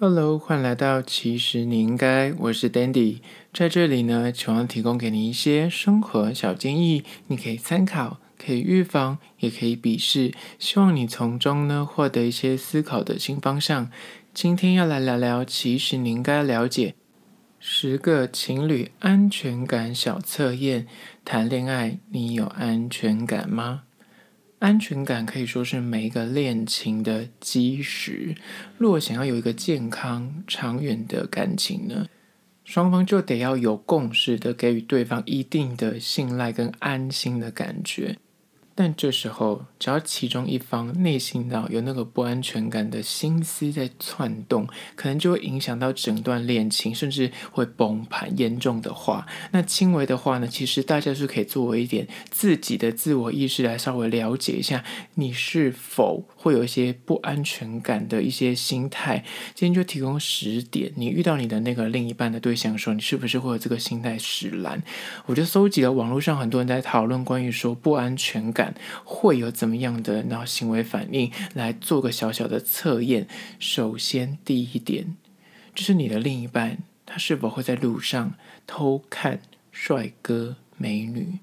Hello，欢迎来到其实你应该，我是 Dandy，在这里呢，希望提供给你一些生活小建议，你可以参考，可以预防，也可以鄙视，希望你从中呢获得一些思考的新方向。今天要来聊聊，其实你应该了解十个情侣安全感小测验。谈恋爱，你有安全感吗？安全感可以说是每一个恋情的基石。若想要有一个健康、长远的感情呢，双方就得要有共识的给予对方一定的信赖跟安心的感觉。但这时候，只要其中一方内心到有那个不安全感的心思在窜动，可能就会影响到整段恋情，甚至会崩盘。严重的话，那轻微的话呢，其实大家是可以作为一点自己的自我意识来稍微了解一下，你是否会有一些不安全感的一些心态。今天就提供十点，你遇到你的那个另一半的对象的时候，你是不是会有这个心态使然？我就搜集了网络上很多人在讨论关于说不安全感。会有怎么样的然后行为反应？来做个小小的测验。首先，第一点就是你的另一半他是否会在路上偷看帅哥美女？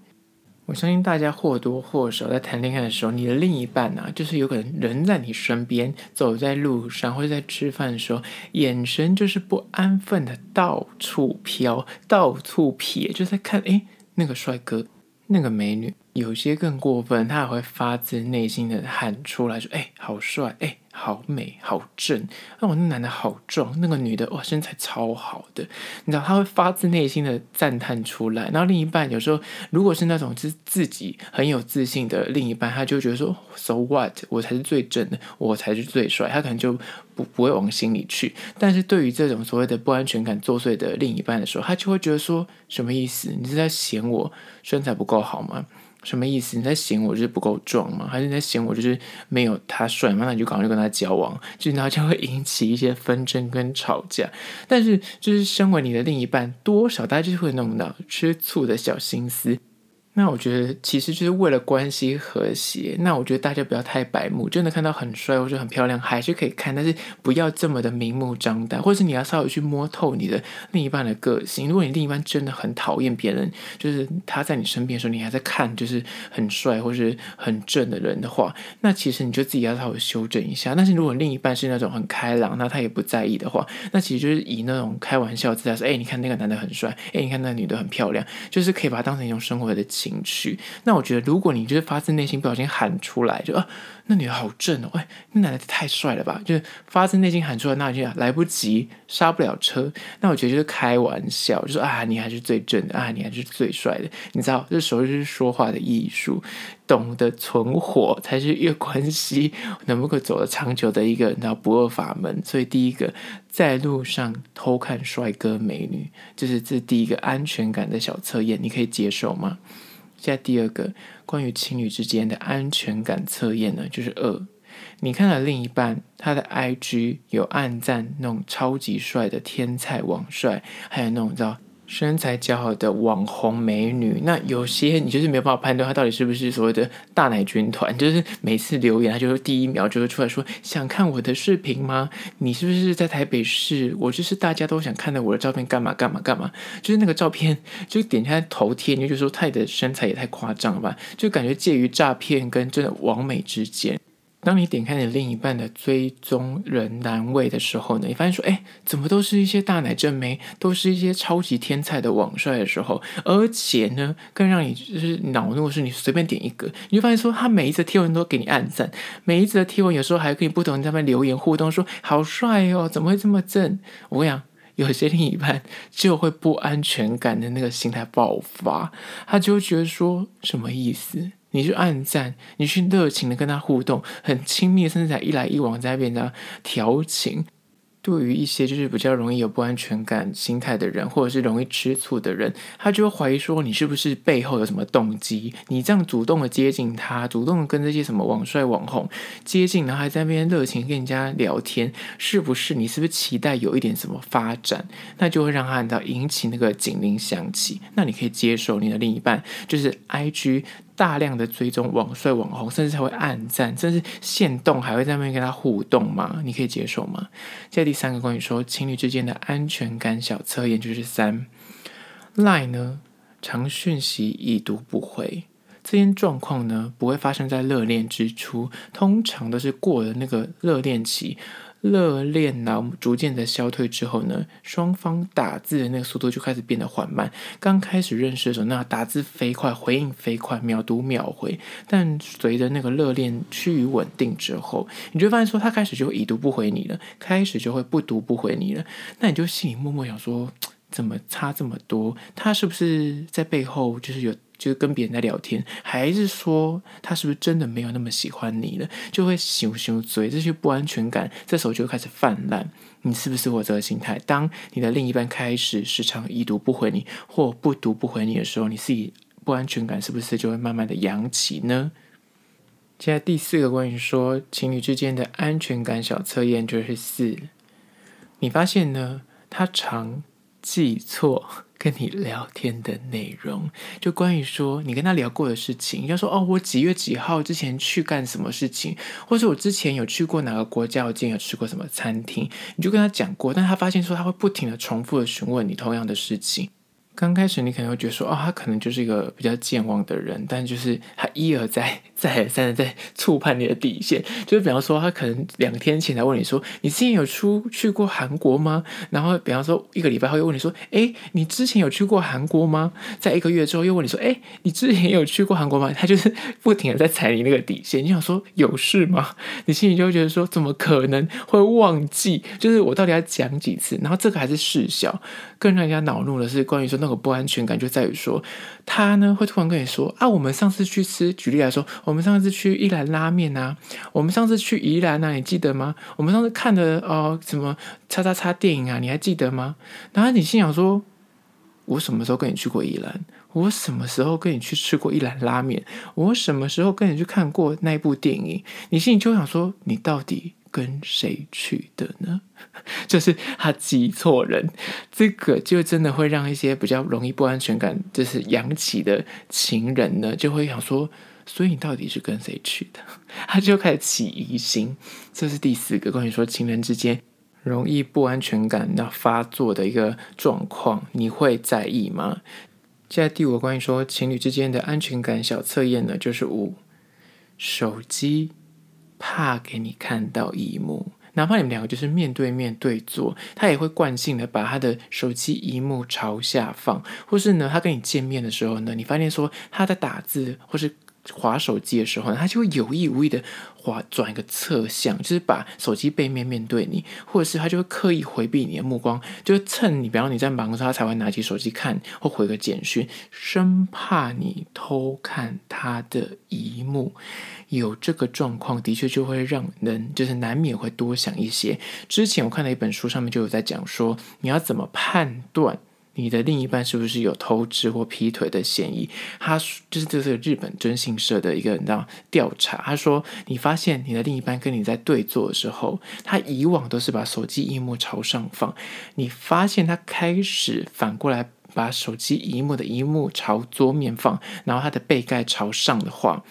我相信大家或多或少在谈恋爱的时候，你的另一半啊，就是有可能人在你身边，走在路上或者在吃饭的时候，眼神就是不安分的到处飘、到处瞥，就在看哎那个帅哥。那个美女有些更过分，他还会发自内心的喊出来说：“哎，好帅！哎，好美，好正！那我那男的好壮，那个女的哇，身材超好的。”你知道，她会发自内心的赞叹出来。然后另一半有时候，如果是那种就是自己很有自信的另一半，他就觉得说：“So what？我才是最正的，我才是最帅。”他可能就不不会往心里去。但是对于这种所谓的不安全感作祟的另一半的时候，他就会觉得说：“什么意思？你是在嫌我身材不够好吗？什么意思？你在嫌我就是不够壮吗？还是你在嫌我就是没有他帅吗？那你就赶快就跟他交往，就然后就会引起一些纷争跟吵架。但是就是身为你的另一半，多少大家就会弄到吃醋的小心思。那我觉得其实就是为了关系和谐。那我觉得大家不要太白目，真的看到很帅或者很漂亮还是可以看，但是不要这么的明目张胆，或者是你要稍微去摸透你的另一半的个性。如果你另一半真的很讨厌别人，就是他在你身边的时候，你还在看就是很帅或是很正的人的话，那其实你就自己要稍微修正一下。但是如果另一半是那种很开朗，那他也不在意的话，那其实就是以那种开玩笑姿态说：“哎，你看那个男的很帅，哎，你看那个女的很漂亮。”就是可以把它当成一种生活的。情绪，那我觉得，如果你就是发自内心不小心喊出来，就啊，那女的好正哦，哎，那男的太帅了吧，就是发自内心喊出来，那就来不及刹不了车，那我觉得就是开玩笑，就说啊，你还是最正的啊，你还是最帅的，你知道，这时候就是说话的艺术，懂得存活才是越关系 能不能走得长久的一个你知道不二法门。所以第一个，在路上偷看帅哥美女，就是这第一个安全感的小测验，你可以接受吗？在第二个关于情侣之间的安全感测验呢，就是二，你看了另一半他的 IG 有暗赞那种超级帅的天才王帅，还有那种叫。身材姣好的网红美女，那有些你就是没有办法判断她到底是不是所谓的大奶军团，就是每次留言她就是第一秒就会出来说想看我的视频吗？你是不是在台北市？我就是大家都想看到我的照片干嘛干嘛干嘛？就是那个照片就点开头贴，你就说她的身材也太夸张了吧？就感觉介于诈骗跟真的网美之间。当你点开你另一半的追踪人栏位的时候呢，你发现说，哎，怎么都是一些大奶正妹，都是一些超级天才的网帅的时候，而且呢，更让你就是恼怒的是，你随便点一个，你就发现说，他每一则贴文都给你按赞，每一则贴文有时候还可以不同在那边留言互动，说好帅哦，怎么会这么正？我跟你讲，有些另一半就会不安全感的那个心态爆发，他就觉得说，什么意思？你去按赞，你去热情的跟他互动，很亲密，甚至在一来一往在那边这样调情。对于一些就是比较容易有不安全感心态的人，或者是容易吃醋的人，他就会怀疑说，你是不是背后有什么动机？你这样主动的接近他，主动的跟这些什么网帅网红接近，然后还在那边热情跟人家聊天，是不是？你是不是期待有一点什么发展？那就会让他引起那个警铃响起。那你可以接受你的另一半就是 IG 大量的追踪网帅网红，甚至还会暗赞，甚至限动还会在那边跟他互动吗？你可以接受吗？接第三个关于说情侣之间的安全感小测验就是三 lie 呢，长讯息已读不回，这些状况呢不会发生在热恋之初，通常都是过了那个热恋期。热恋脑逐渐的消退之后呢，双方打字的那个速度就开始变得缓慢。刚开始认识的时候，那打字飞快，回应飞快，秒读秒回。但随着那个热恋趋于稳定之后，你就发现说，他开始就已读不回你了，开始就会不读不回你了。那你就心里默默想说，怎么差这么多？他是不是在背后就是有？就是跟别人在聊天，还是说他是不是真的没有那么喜欢你了？就会羞羞嘴，这些不安全感，这时候就会开始泛滥。你是不是我这个心态？当你的另一半开始时常已读不回你，或不读不回你的时候，你自己不安全感是不是就会慢慢的扬起呢？接下来第四个关于说情侣之间的安全感小测验就是四，你发现呢，他常记错。跟你聊天的内容，就关于说你跟他聊过的事情，要说哦，我几月几号之前去干什么事情，或者我之前有去过哪个国家，我之前有吃过什么餐厅，你就跟他讲过，但他发现说他会不停的重复的询问你同样的事情。刚开始你可能会觉得说，哦，他可能就是一个比较健忘的人，但就是他一而再、再而三的在触碰你的底线。就是比方说，他可能两天前才问你说，你之前有出去过韩国吗？然后比方说一个礼拜后又问你说，哎，你之前有去过韩国吗？在一个月之后又问你说，哎，你之前有去过韩国吗？他就是 不停的在踩你那个底线。你想说有事吗？你心里就会觉得说，怎么可能会忘记？就是我到底要讲几次？然后这个还是事小，更让人家恼怒的是关于说那个不安全感就在于说，他呢会突然跟你说啊，我们上次去吃，举例来说，我们上次去一兰拉面啊，我们上次去宜兰啊，你记得吗？我们上次看的哦什么叉叉叉电影啊，你还记得吗？然后你心想说，我什么时候跟你去过宜兰？我什么时候跟你去吃过一兰拉面？我什么时候跟你去看过那部电影？你心里就想说，你到底？跟谁去的呢？就是他记错人，这个就真的会让一些比较容易不安全感，就是扬起的情人呢，就会想说：所以你到底是跟谁去的？他就开始起疑心。这是第四个关于说情人之间容易不安全感那发作的一个状况，你会在意吗？接下来第五个关于说情侣之间的安全感小测验呢，就是五手机。怕给你看到一幕，哪怕你们两个就是面对面对坐，他也会惯性的把他的手机一幕朝下放，或是呢，他跟你见面的时候呢，你发现说他在打字或是划手机的时候呢，他就会有意无意的划。转一个侧向，就是把手机背面面对你，或者是他就会刻意回避你的目光，就趁你，比方你在忙的时，他才会拿起手机看或回个简讯，生怕你偷看他的一幕。有这个状况，的确就会让人就是难免会多想一些。之前我看了一本书，上面就有在讲说，你要怎么判断。你的另一半是不是有偷吃或劈腿的嫌疑？他就是这是日本征信社的一个你知道调查。他说，你发现你的另一半跟你在对坐的时候，他以往都是把手机萤幕朝上放，你发现他开始反过来把手机萤幕的萤幕朝桌面放，然后他的背盖朝上的话，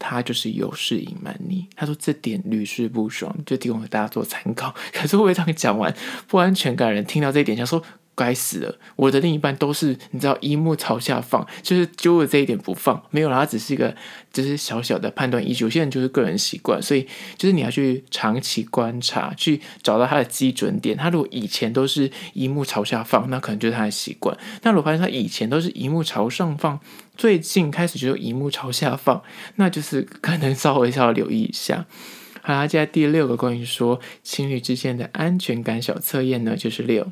他就是有事隐瞒你。他说这点屡试不爽，就提供给大家做参考。可是我这样讲完，不安全感人听到这一点，想说。该死了！我的另一半都是你知道，一幕朝下放，就是揪着这一点不放，没有啦，它只是一个，就是小小的判断依据。有些人就是个人习惯，所以就是你要去长期观察，去找到他的基准点。他如果以前都是一幕朝下放，那可能就是他的习惯。那如果发现他以前都是一幕朝上放，最近开始就一幕朝下放，那就是可能稍微稍微留意一下。好啦，接下来第六个关于说情侣之间的安全感小测验呢，就是六。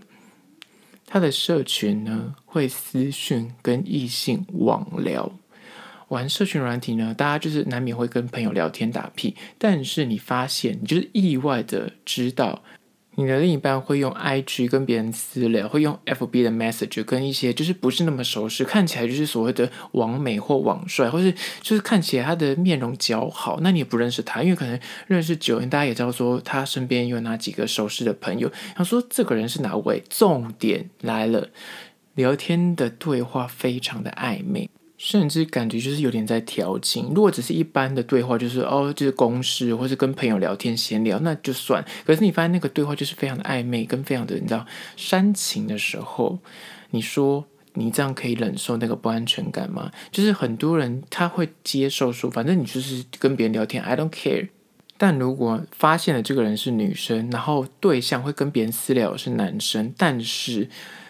他的社群呢，会私讯跟异性网聊，玩社群软体呢，大家就是难免会跟朋友聊天打屁，但是你发现，你就是意外的知道。你的另一半会用 IG 跟别人私聊，会用 FB 的 Message 跟一些就是不是那么熟识，看起来就是所谓的网美或网帅，或是就是看起来他的面容姣好，那你也不认识他，因为可能认识久，大家也知道说他身边有哪几个熟识的朋友，想说这个人是哪位？重点来了，聊天的对话非常的暧昧。甚至感觉就是有点在调情。如果只是一般的对话，就是哦，就是公事，或是跟朋友聊天闲聊，那就算。可是你发现那个对话就是非常的暧昧，跟非常的你知道煽情的时候，你说你这样可以忍受那个不安全感吗？就是很多人他会接受说，反正你就是跟别人聊天，I don't care。但如果发现了这个人是女生，然后对象会跟别人私聊是男生，但是。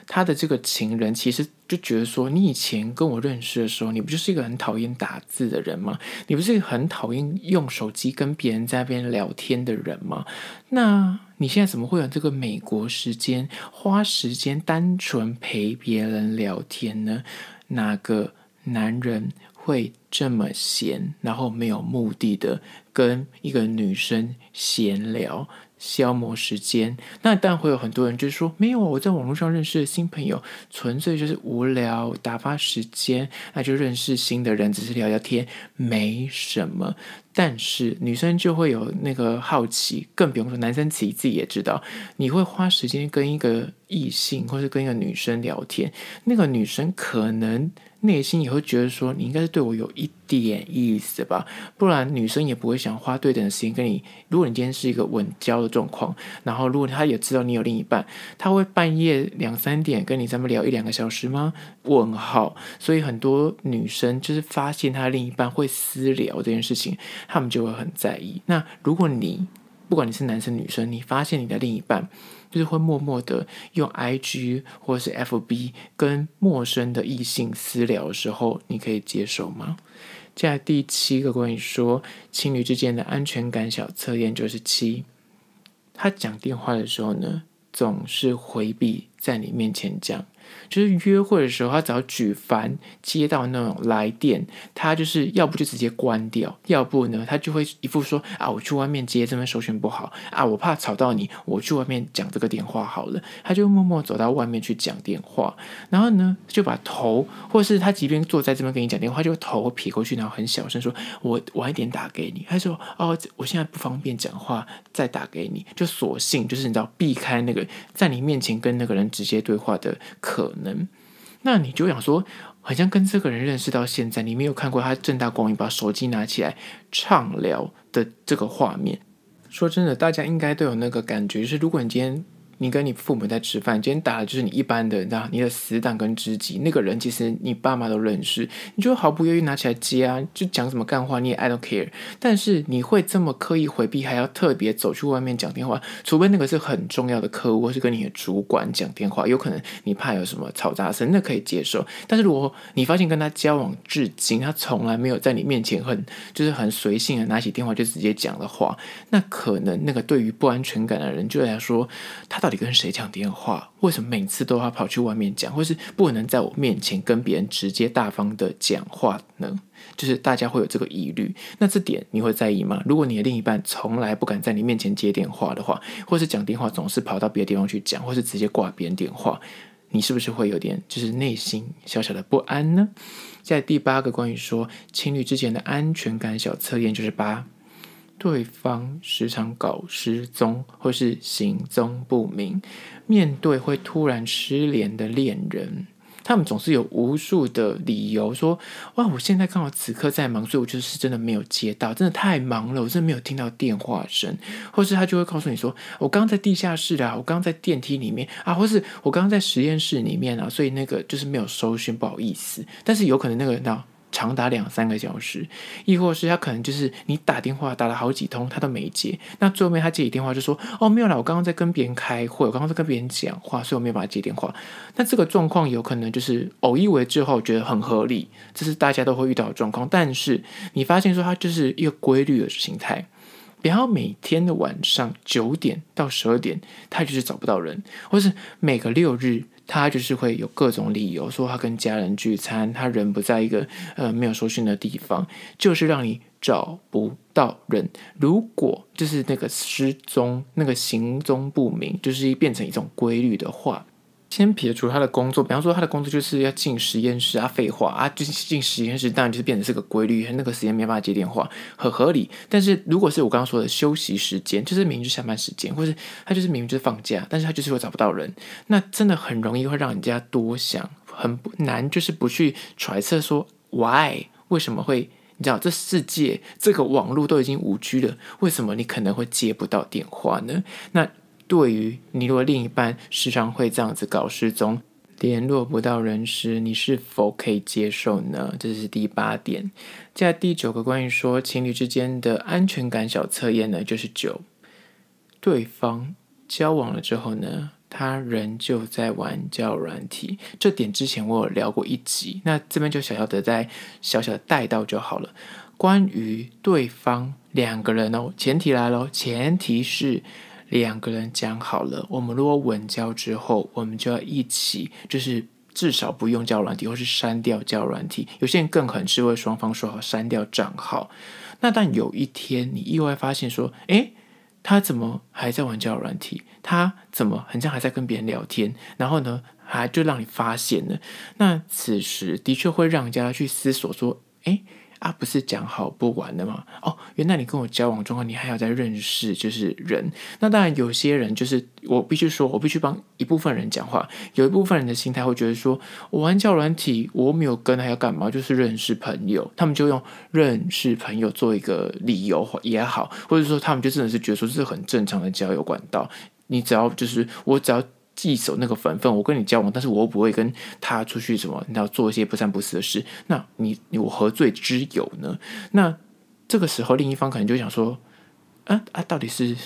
他的这个情人其实就觉得说，你以前跟我认识的时候，你不就是一个很讨厌打字的人吗？你不是一个很讨厌用手机跟别人在那边聊天的人吗？那你现在怎么会有这个美国时间，花时间单纯陪别人聊天呢？哪个男人会这么闲，然后没有目的的跟一个女生闲聊？消磨时间，那当然会有很多人就是说，没有，我在网络上认识的新朋友，纯粹就是无聊打发时间，那就认识新的人，只是聊聊天，没什么。但是女生就会有那个好奇，更不用说男生自己自己也知道，你会花时间跟一个异性或是跟一个女生聊天，那个女生可能内心也会觉得说，你应该是对我有一点意思吧，不然女生也不会想花对等的时间跟你。如果你今天是一个稳交的状况，然后如果她也知道你有另一半，她会半夜两三点跟你这么聊一两个小时吗？问号。所以很多女生就是发现她另一半会私聊这件事情。他们就会很在意。那如果你不管你是男生女生，你发现你的另一半就是会默默的用 IG 或是 FB 跟陌生的异性私聊的时候，你可以接受吗？接下来第七个关于说情侣之间的安全感小测验就是七，他讲电话的时候呢，总是回避在你面前讲。就是约会的时候，他只要举凡接到那种来电，他就是要不就直接关掉，要不呢，他就会一副说啊，我去外面接，这边收讯不好啊，我怕吵到你，我去外面讲这个电话好了。他就默默走到外面去讲电话，然后呢，就把头，或是他即便坐在这边跟你讲电话，就头撇过去，然后很小声说：“我晚一点打给你。”他说：“哦，我现在不方便讲话，再打给你。”就索性就是你知道避开那个在你面前跟那个人直接对话的可能，那你就想说，好像跟这个人认识到现在，你没有看过他正大光明把手机拿起来畅聊的这个画面。说真的，大家应该都有那个感觉，就是如果你今天。你跟你父母在吃饭，今天打的就是你一般的，那你的死党跟知己，那个人其实你爸妈都认识，你就毫不犹豫拿起来接啊，就讲什么干话你也 I don't care。但是你会这么刻意回避，还要特别走去外面讲电话，除非那个是很重要的客户，或是跟你的主管讲电话，有可能你怕有什么嘈杂声，那可以接受。但是如果你发现跟他交往至今，他从来没有在你面前很就是很随性的拿起电话就直接讲的话，那可能那个对于不安全感的人就来说，他 到底跟谁讲电话？为什么每次都要跑去外面讲，或是不能在我面前跟别人直接大方的讲话呢？就是大家会有这个疑虑。那这点你会在意吗？如果你的另一半从来不敢在你面前接电话的话，或是讲电话总是跑到别的地方去讲，或是直接挂别人电话，你是不是会有点就是内心小小的不安呢？在第八个关于说情侣之间的安全感小测验就是八。对方时常搞失踪或是行踪不明，面对会突然失联的恋人，他们总是有无数的理由说：“哇，我现在刚好此刻在忙，所以我就是真的没有接到，真的太忙了，我真的没有听到电话声。”或是他就会告诉你说：“我刚刚在地下室啊，我刚刚在电梯里面啊，或是我刚刚在实验室里面啊，所以那个就是没有收讯，不好意思。”但是有可能那个人呢？长达两三个小时，亦或是他可能就是你打电话打了好几通，他都没接。那最后面他接起电话就说：“哦，没有啦，我刚刚在跟别人开会，我刚刚在跟别人讲话，所以我没有办法接电话。”那这个状况有可能就是偶一为之后觉得很合理，这是大家都会遇到的状况。但是你发现说他就是一个规律的形态，比方每天的晚上九点到十二点，他就是找不到人，或是每个六日。他就是会有各种理由说他跟家人聚餐，他人不在一个呃没有收讯的地方，就是让你找不到人。如果就是那个失踪、那个行踪不明，就是变成一种规律的话。先撇除他的工作，比方说他的工作就是要进实验室啊，废话啊，就是进实验室，当然就是变成是个规律，那个时间没办法接电话，很合理。但是如果是我刚刚说的休息时间，就是明明就下班时间，或是他就是明明就是放假，但是他就是会找不到人，那真的很容易会让人家多想，很难就是不去揣测说。，Why？为什么会？你知道这世界这个网络都已经五 G 了，为什么你可能会接不到电话呢？那对于你如果另一半时常会这样子搞失踪，联络不到人时，你是否可以接受呢？这是第八点。接下第九个关于说情侣之间的安全感小测验呢，就是九，对方交往了之后呢，他仍旧在玩交友软体，这点之前我有聊过一集，那这边就小小的再小小的带到就好了。关于对方两个人哦，前提来喽，前提是两个人讲好了，我们如果稳交之后，我们就要一起，就是至少不用交软体，或是删掉交软体。有些人更狠，是为双方说好删掉账号。那但有一天你意外发现说，诶。他怎么还在玩交软体？他怎么好像还在跟别人聊天？然后呢，还就让你发现了。那此时的确会让人家去思索说：“诶。啊，不是讲好不玩的吗？哦，原来你跟我交往中，你还要再认识就是人。那当然，有些人就是我必须说，我必须帮一部分人讲话。有一部分人的心态会觉得说，我玩交友软体，我没有跟还要干嘛？就是认识朋友，他们就用认识朋友做一个理由也好，或者说他们就真的是觉得说这是很正常的交友管道。你只要就是我只要。记守那个本分，我跟你交往，但是我又不会跟他出去什么，你要做一些不三不四的事。那你，你我何罪之有呢？那这个时候，另一方可能就想说，啊啊，到底是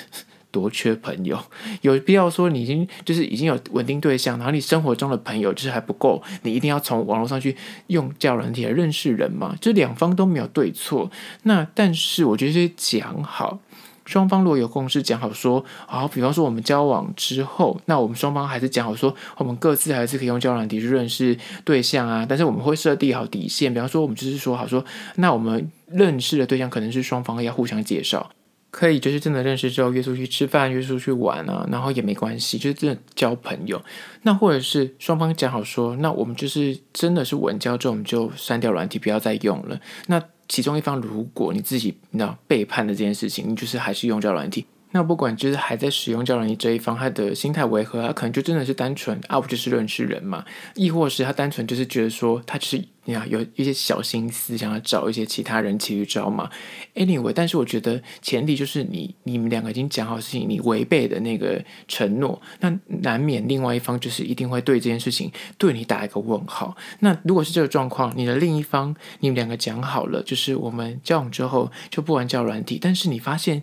多缺朋友？有必要说你已经就是已经有稳定对象，然后你生活中的朋友就是还不够，你一定要从网络上去用交友软体来认识人嘛？就两方都没有对错。那但是我觉得讲好。双方如果有共识，讲好说，好，比方说我们交往之后，那我们双方还是讲好说，我们各自还是可以用交友软体去认识对象啊，但是我们会设定好底线，比方说我们就是说好说，那我们认识的对象可能是双方要互相介绍，可以就是真的认识之后约出去吃饭，约出去玩啊，然后也没关系，就是真的交朋友。那或者是双方讲好说，那我们就是真的是稳交之后，我们就删掉软体，不要再用了。那其中一方，如果你自己你知道背叛了这件事情，你就是还是用交软体。那不管就是还在使用交友软体这一方，他的心态为何？他可能就真的是单纯啊，不就是认识人嘛？亦或是他单纯就是觉得说，他就是你看有一些小心思，想要找一些其他人起招嘛？Anyway，但是我觉得前提就是你你们两个已经讲好事情，你违背的那个承诺，那难免另外一方就是一定会对这件事情对你打一个问号。那如果是这个状况，你的另一方你们两个讲好了，就是我们交往之后就不玩交友软体，但是你发现。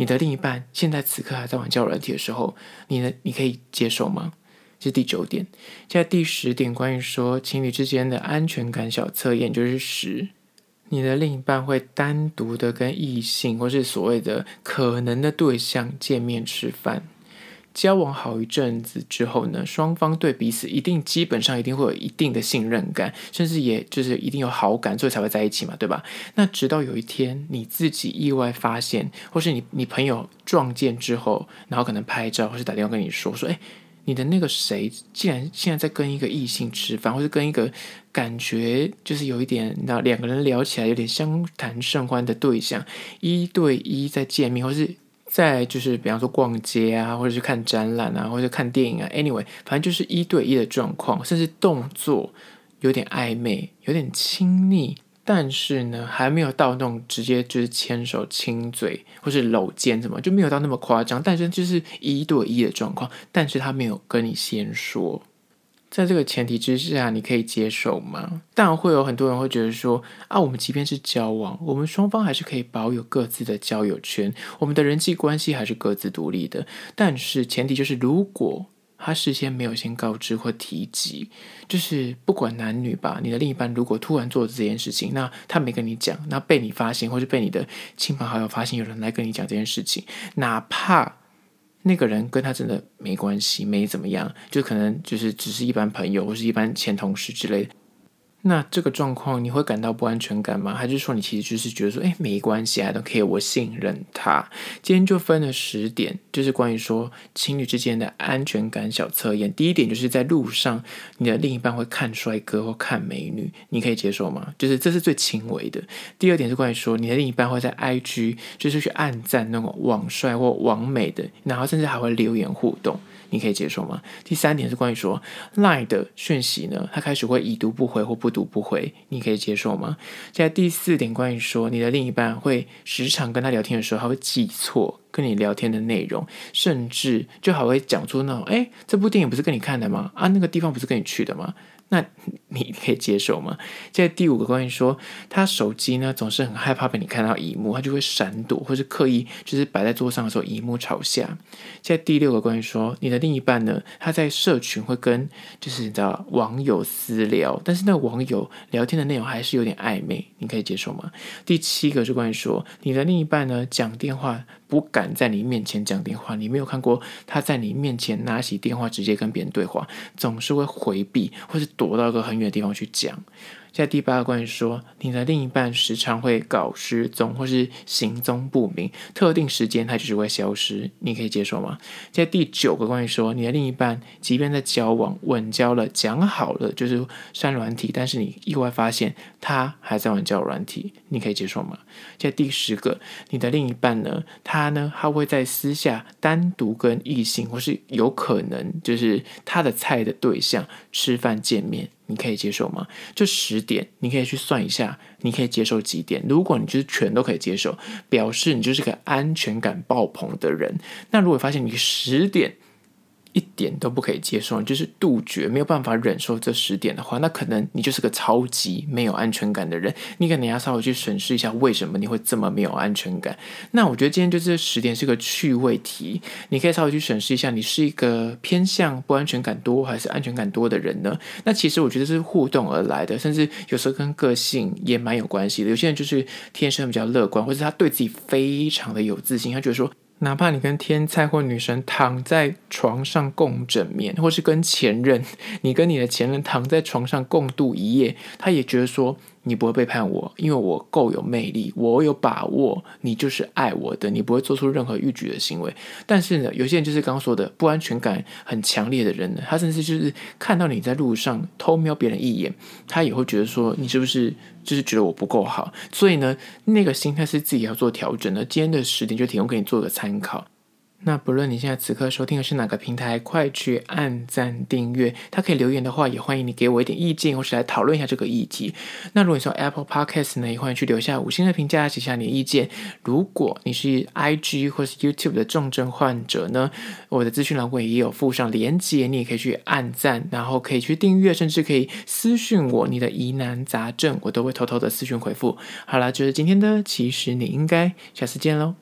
你的另一半现在此刻还在玩交友软体的时候，你呢？你可以接受吗？这是第九点。现在第十点，关于说情侣之间的安全感小测验，就是十，你的另一半会单独的跟异性或是所谓的可能的对象见面吃饭。交往好一阵子之后呢，双方对彼此一定基本上一定会有一定的信任感，甚至也就是一定有好感，所以才会在一起嘛，对吧？那直到有一天你自己意外发现，或是你你朋友撞见之后，然后可能拍照或是打电话跟你说说，诶，你的那个谁竟然现在在跟一个异性吃饭，或是跟一个感觉就是有一点，那两个人聊起来有点相谈甚欢的对象一对一在见面，或是。再就是，比方说逛街啊，或者是看展览啊，或者是看电影啊，anyway，反正就是一对一的状况，甚至动作有点暧昧，有点亲昵，但是呢，还没有到那种直接就是牵手、亲嘴或是搂肩什么，就没有到那么夸张。但是就是一对一的状况，但是他没有跟你先说。在这个前提之下，你可以接受吗？当然会有很多人会觉得说啊，我们即便是交往，我们双方还是可以保有各自的交友圈，我们的人际关系还是各自独立的。但是前提就是，如果他事先没有先告知或提及，就是不管男女吧，你的另一半如果突然做这件事情，那他没跟你讲，那被你发现，或是被你的亲朋好友发现，有人来跟你讲这件事情，哪怕。那个人跟他真的没关系，没怎么样，就可能就是只是一般朋友或是一般前同事之类的。那这个状况你会感到不安全感吗？还是说你其实就是觉得说，哎，没关系，I don't care，我信任他。今天就分了十点，就是关于说情侣之间的安全感小测验。第一点就是在路上，你的另一半会看帅哥或看美女，你可以接受吗？就是这是最轻微的。第二点是关于说你的另一半会在 IG 就是去按赞那种网帅或网美的，然后甚至还会留言互动。你可以接受吗？第三点是关于说 lie 的讯息呢，他开始会已读不回或不读不回，你可以接受吗？现在第四点，关于说你的另一半会时常跟他聊天的时候，他会记错跟你聊天的内容，甚至就还会讲出那种，哎，这部电影不是跟你看的吗？啊，那个地方不是跟你去的吗？那你可以接受吗？在第五个关于说，他手机呢总是很害怕被你看到萤幕，他就会闪躲，或是刻意就是摆在桌上的时候萤幕朝下。在第六个关于说，你的另一半呢，他在社群会跟就是你知道网友私聊，但是那网友聊天的内容还是有点暧昧，你可以接受吗？第七个是关于说，你的另一半呢讲电话不敢在你面前讲电话，你没有看过他在你面前拿起电话直接跟别人对话，总是会回避或是。躲到一个很远的地方去讲。在第八个关于说，你的另一半时常会搞失踪或是行踪不明，特定时间他就是会消失，你可以接受吗？在第九个关于说，你的另一半即便在交往稳交了，讲好了就是删软体，但是你意外发现他还在玩交友软体，你可以接受吗？在第十个，你的另一半呢，他呢，他会在私下单独跟异性或是有可能就是他的菜的对象吃饭见面。你可以接受吗？就十点，你可以去算一下，你可以接受几点？如果你就是全都可以接受，表示你就是个安全感爆棚的人。那如果发现你十点，一点都不可以接受，就是杜绝，没有办法忍受这十点的话，那可能你就是个超级没有安全感的人。你可能要稍微去审视一下，为什么你会这么没有安全感？那我觉得今天就这十点是个趣味题，你可以稍微去审视一下，你是一个偏向不安全感多还是安全感多的人呢？那其实我觉得是互动而来的，甚至有时候跟个性也蛮有关系的。有些人就是天生比较乐观，或者他对自己非常的有自信，他觉得说。哪怕你跟天才或女神躺在床上共枕眠，或是跟前任，你跟你的前任躺在床上共度一夜，他也觉得说。你不会背叛我，因为我够有魅力，我有把握，你就是爱我的，你不会做出任何逾矩的行为。但是呢，有些人就是刚刚说的不安全感很强烈的人呢，他甚至就是看到你在路上偷瞄别人一眼，他也会觉得说你是不是就是觉得我不够好？所以呢，那个心态是自己要做调整的。今天的十点就提供给你做个参考。那不论你现在此刻收听的是哪个平台，快去按赞订阅。他可以留言的话，也欢迎你给我一点意见，或是来讨论一下这个议题。那如果你说 Apple Podcast 呢，也欢迎去留下五星的评价，写下你的意见。如果你是 IG 或是 YouTube 的重症患者呢，我的资讯栏位也有附上连接，你也可以去按赞，然后可以去订阅，甚至可以私讯我你的疑难杂症，我都会偷偷的私讯回复。好了，就是今天的，其实你应该下次见喽。